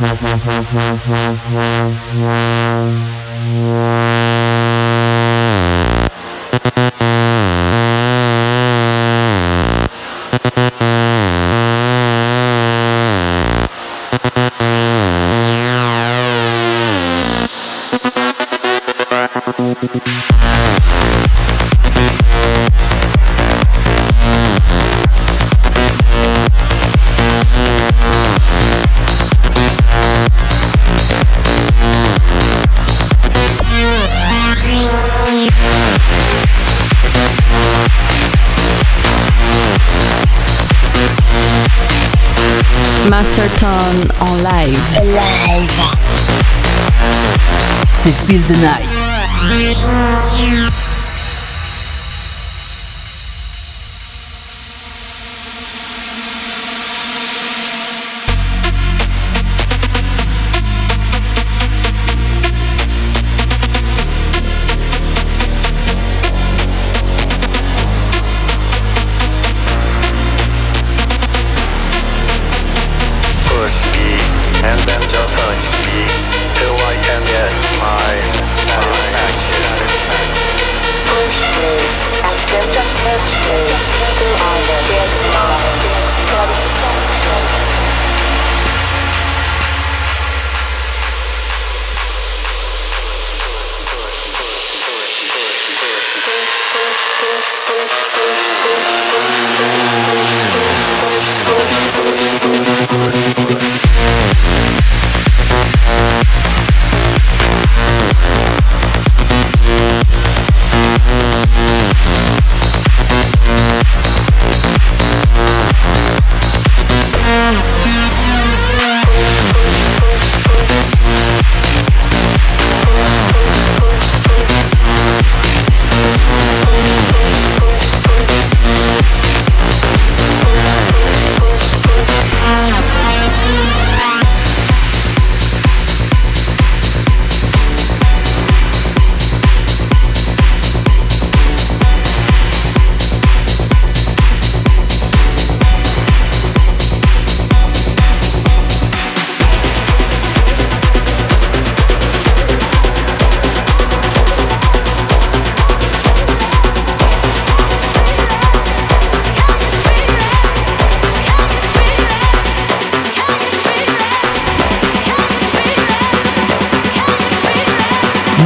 Gracias. Alive. Alive. C'est Feel the Night.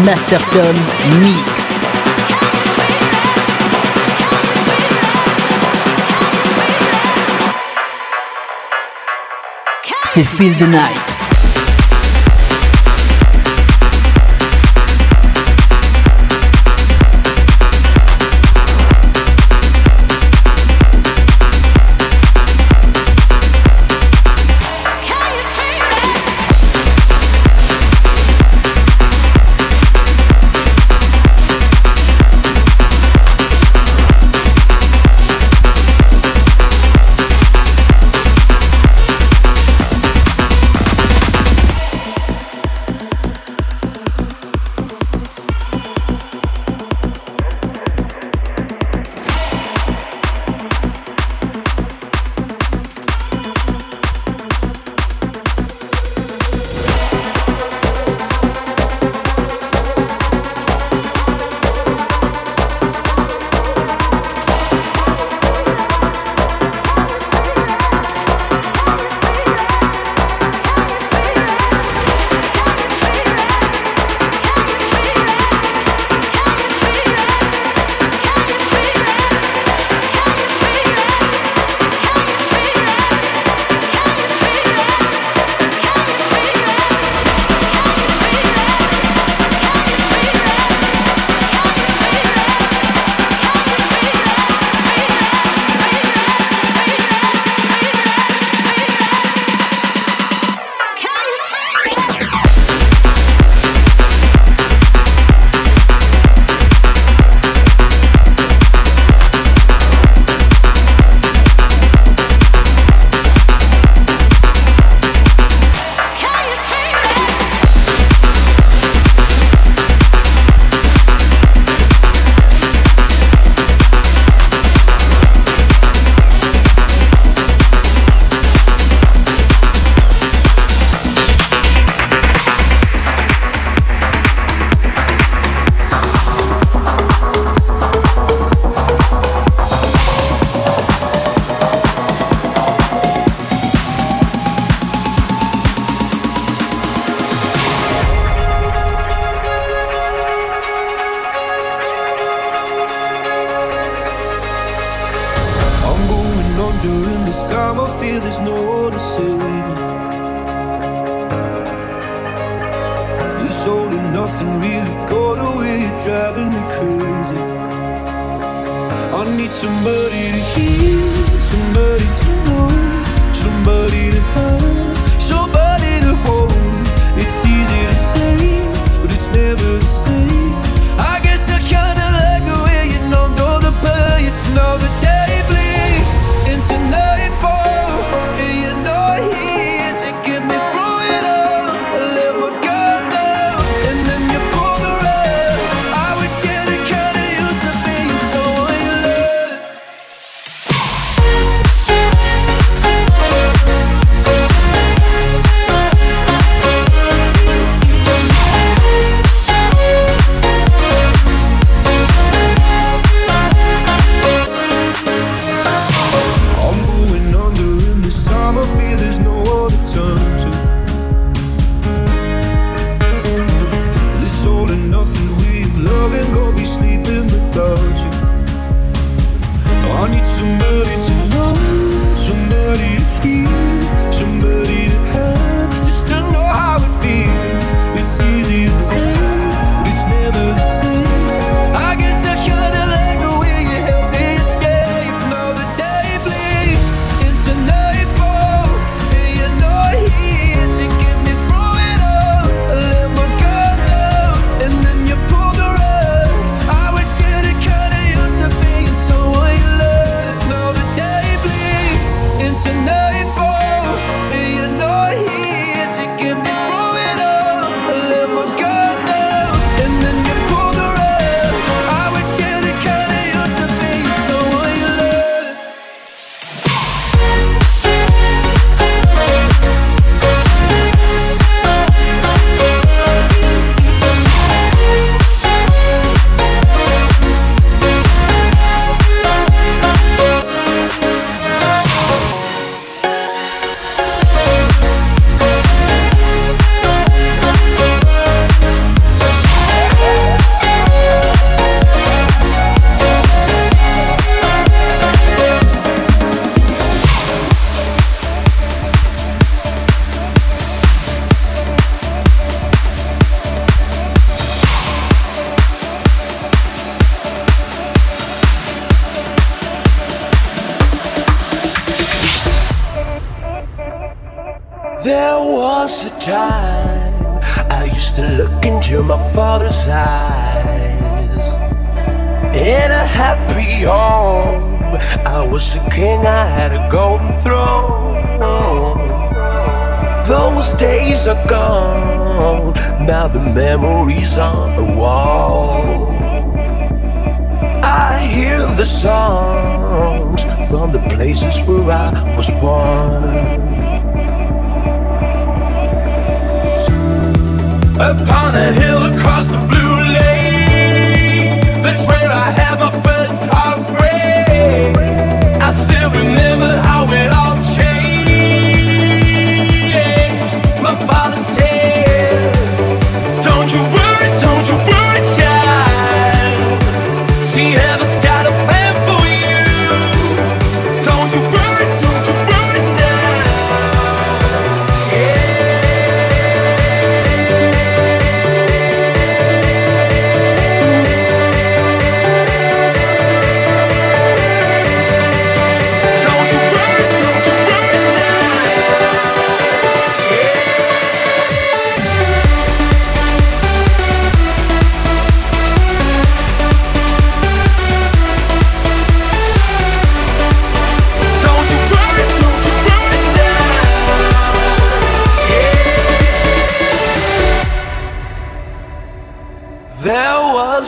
Masterton Mix. C'est Feel the Night.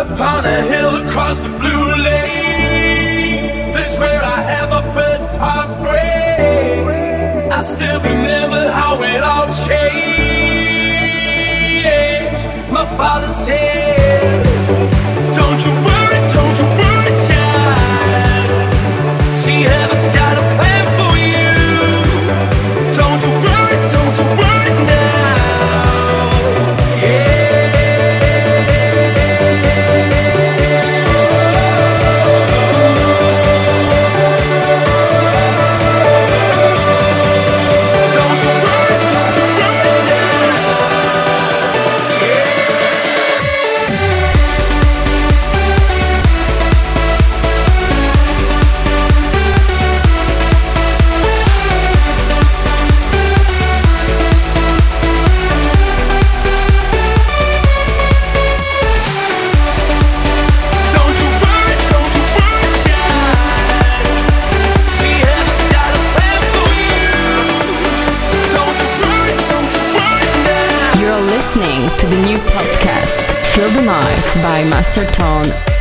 upon a hill across the blue lake. That's where I had my first heartbreak. I still remember how it all changed. My father said, Don't you worry, don't you worry, child. See Her Tone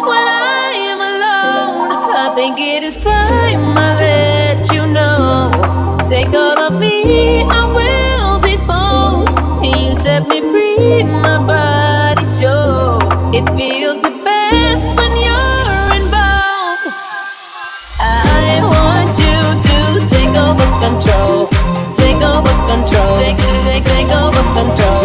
when I am alone. I think it is time I let you know. Take all of me, I will be fold. You set me free, my body's yours. It feels the best when you're involved. I want you to take over control. Take over control. Take, take, take over control.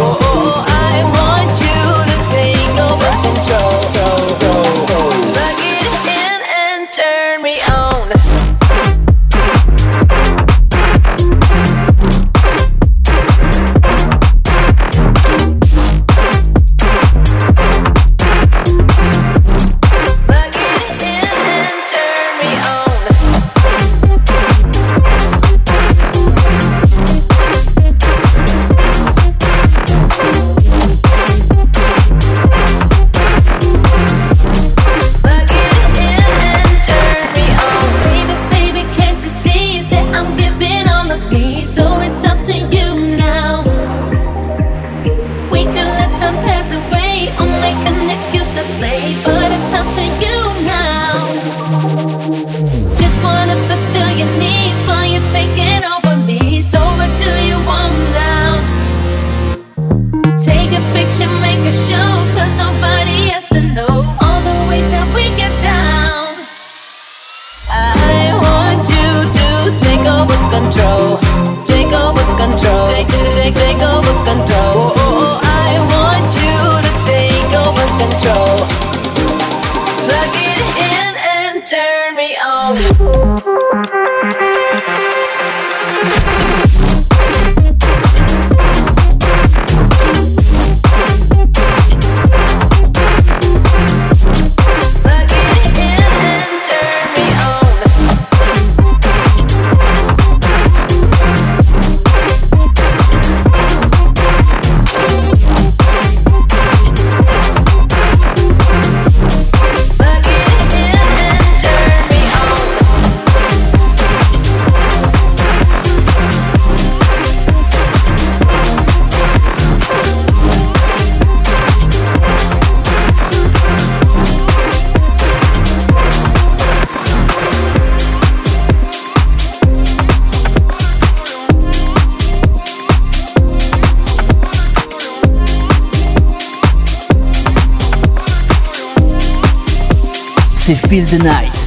Feel the Night.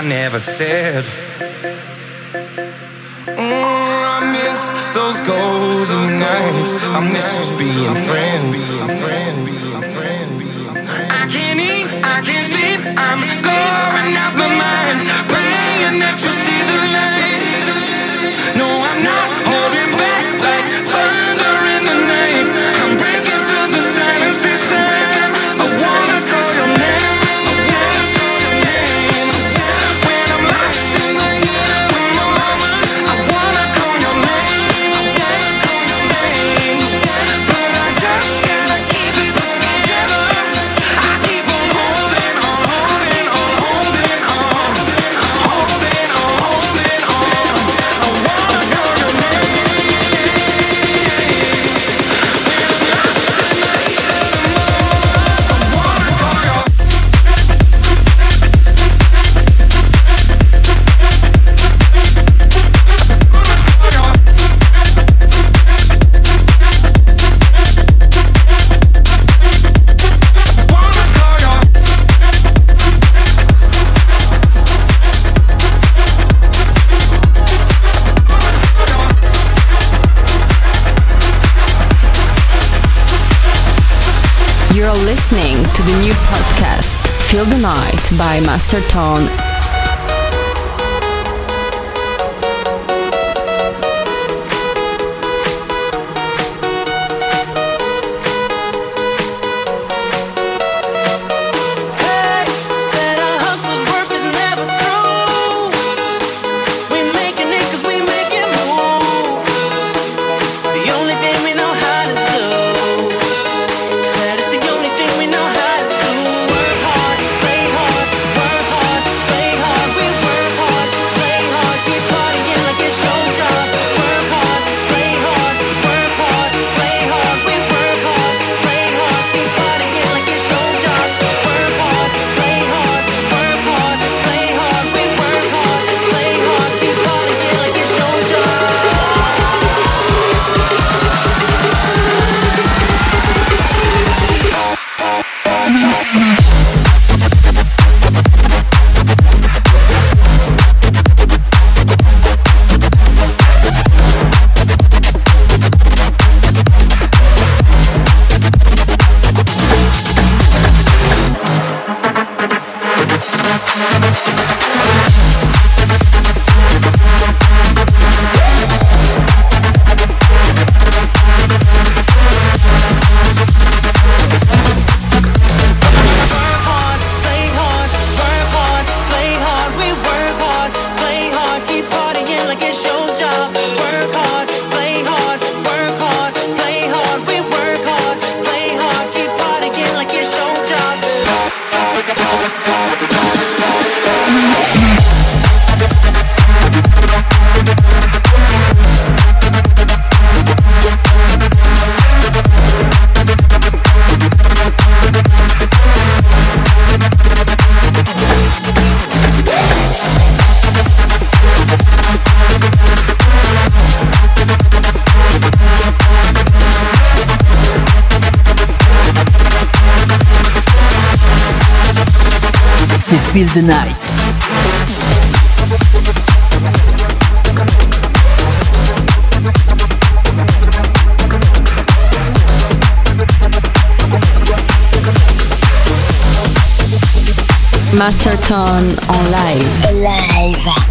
I never said. Mm, I miss those golden nights. I miss just being friends. I can't eat, I can't sleep. I'm going off my mind, praying that you see the light. by Master Tone the night. Masterton en live. Live.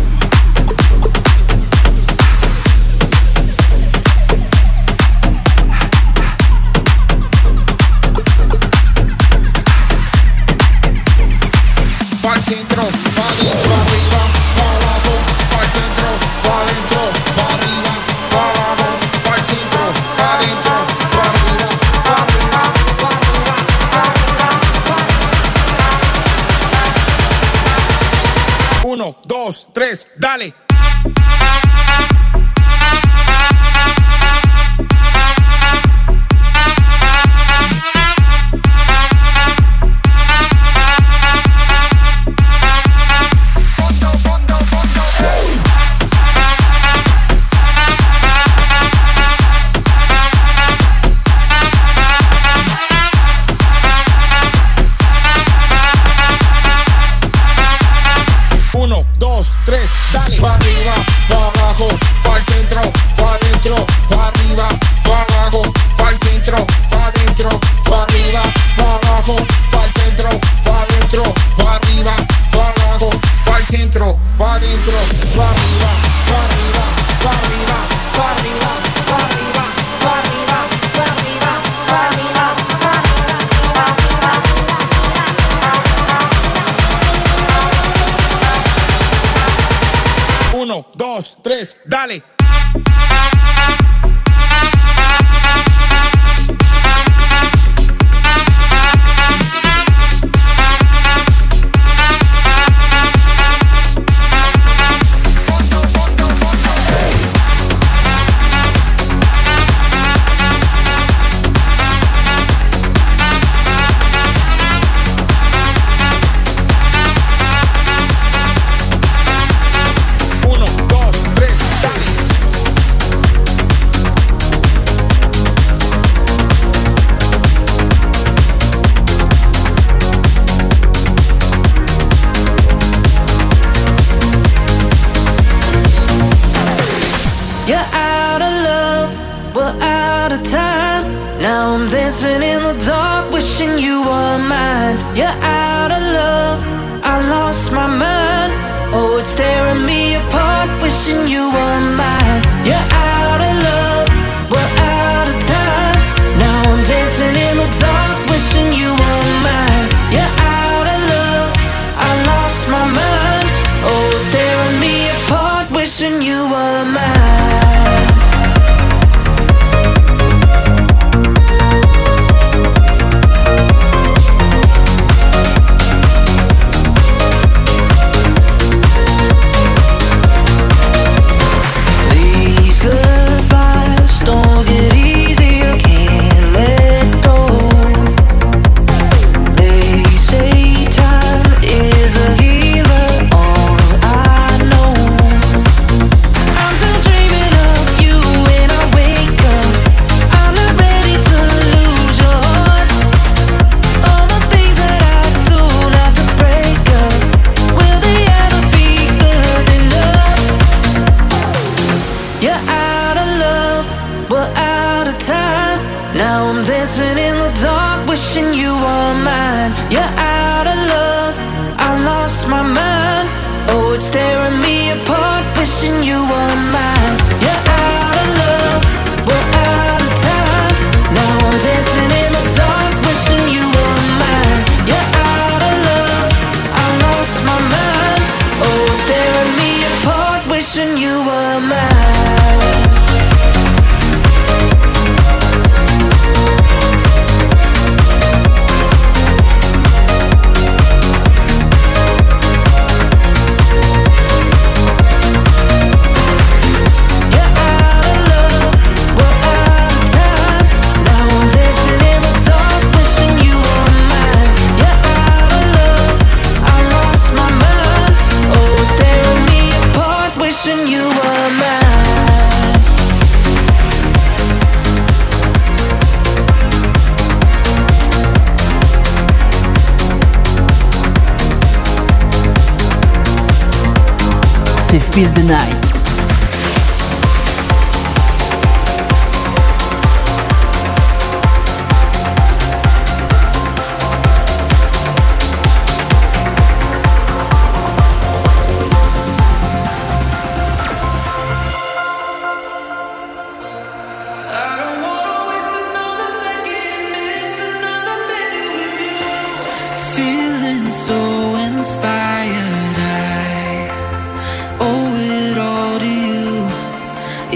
dos, tres, dale.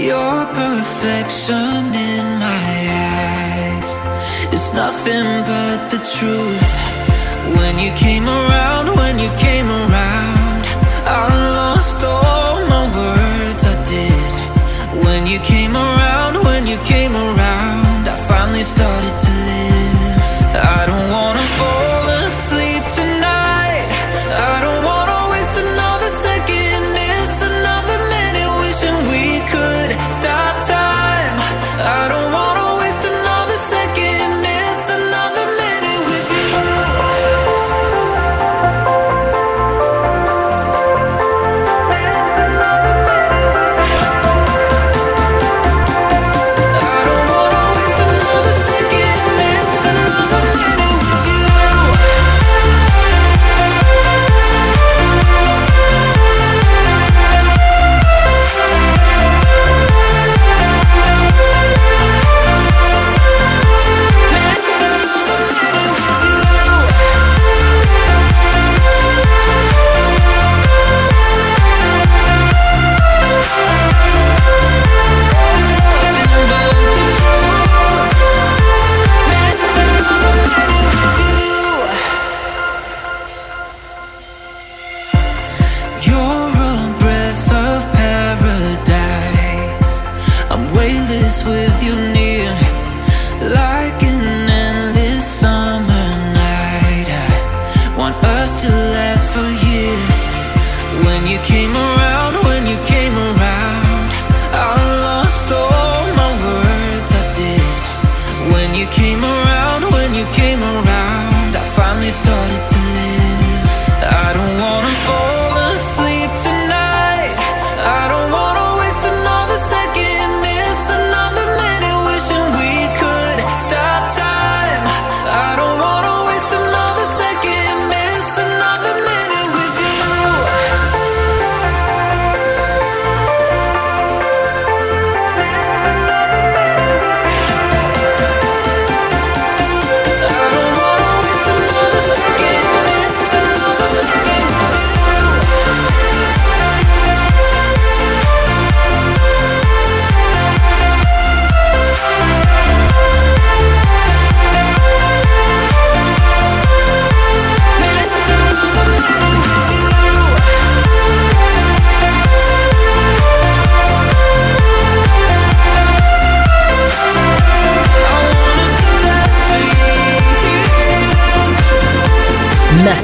your perfection in my eyes. It's nothing but the truth when you came around.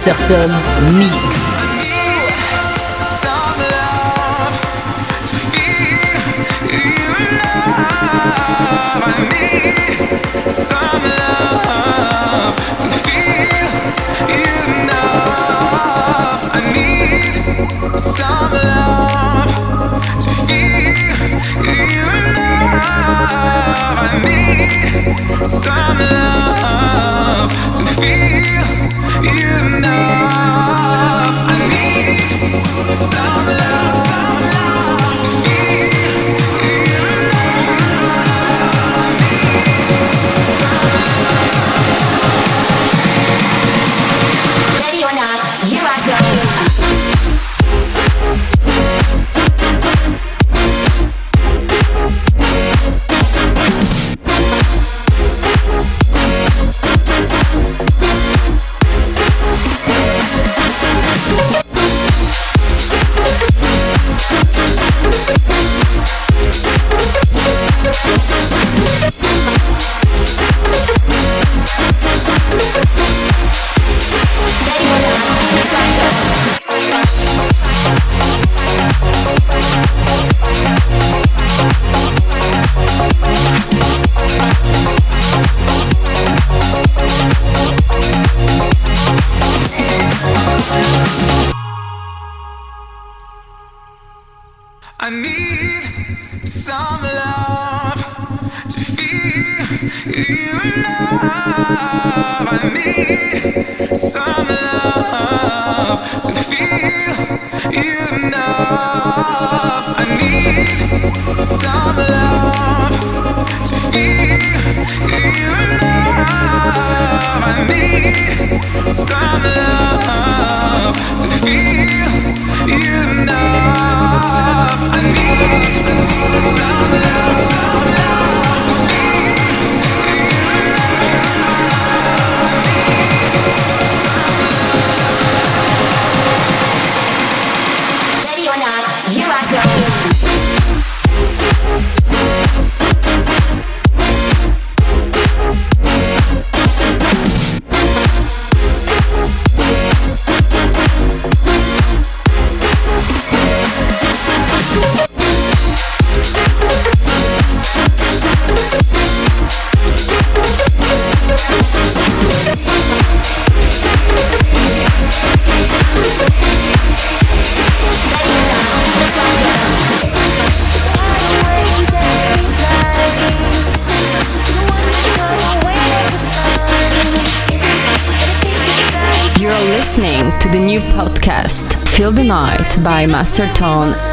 Masterton Mix. By Master Tone.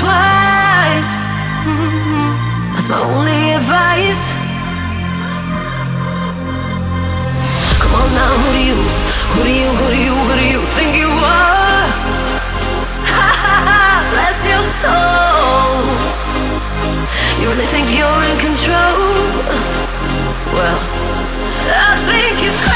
twice. Mm-hmm. That's my only advice. Come on now, who do you, who do you, who do you, who do you think you are? Bless your soul. You really think you're in control? Well, I think you're.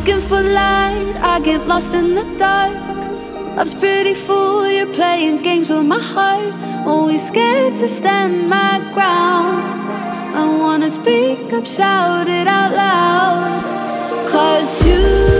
looking for light. I get lost in the dark. Love's pretty fool, you're playing games with my heart. Always scared to stand my ground. I wanna speak up, shout it out loud. Cause you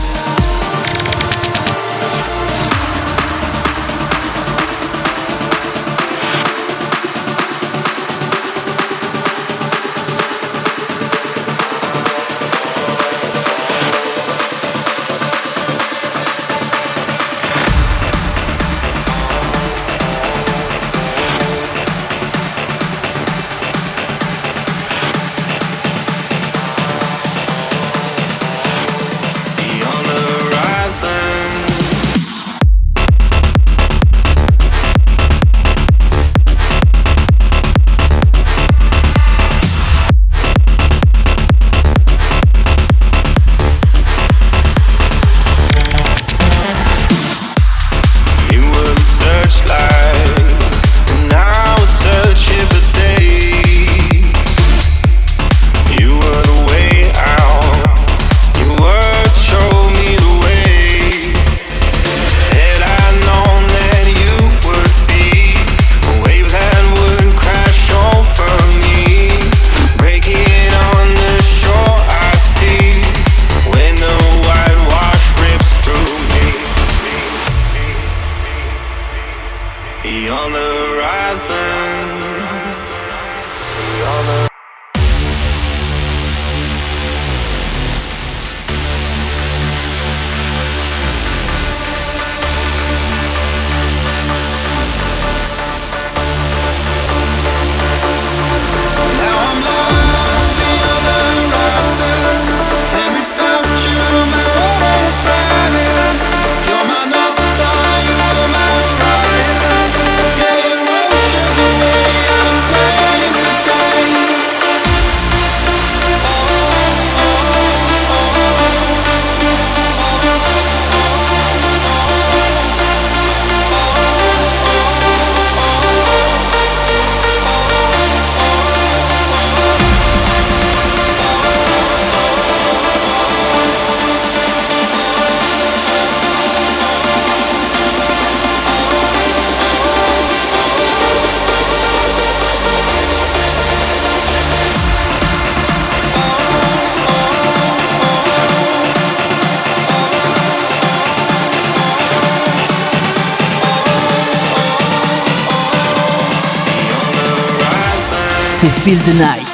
Feel the Night.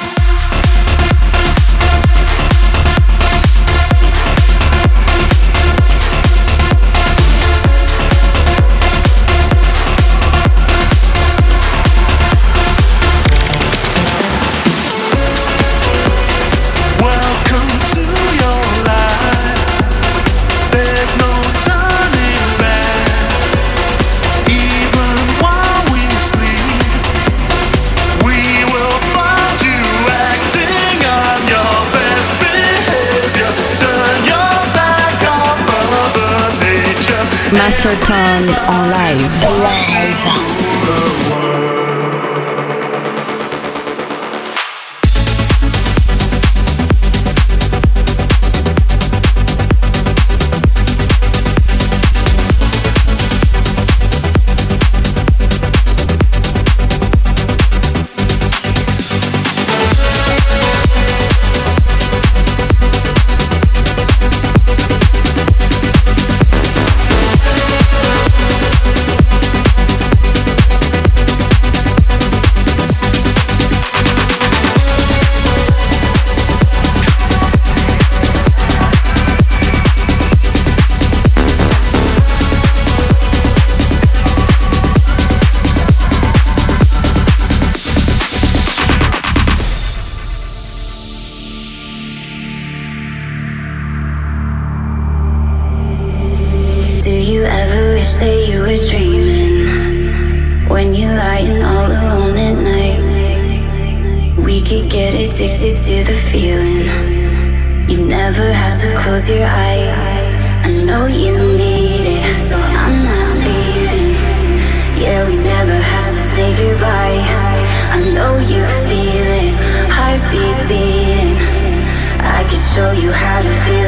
Tone en live. addicted to the feeling. You never have to close your eyes. I know you need it, so I'm not leaving. Yeah, we never have to say goodbye. I know you feel it, heartbeat beating. I can show you how to feel.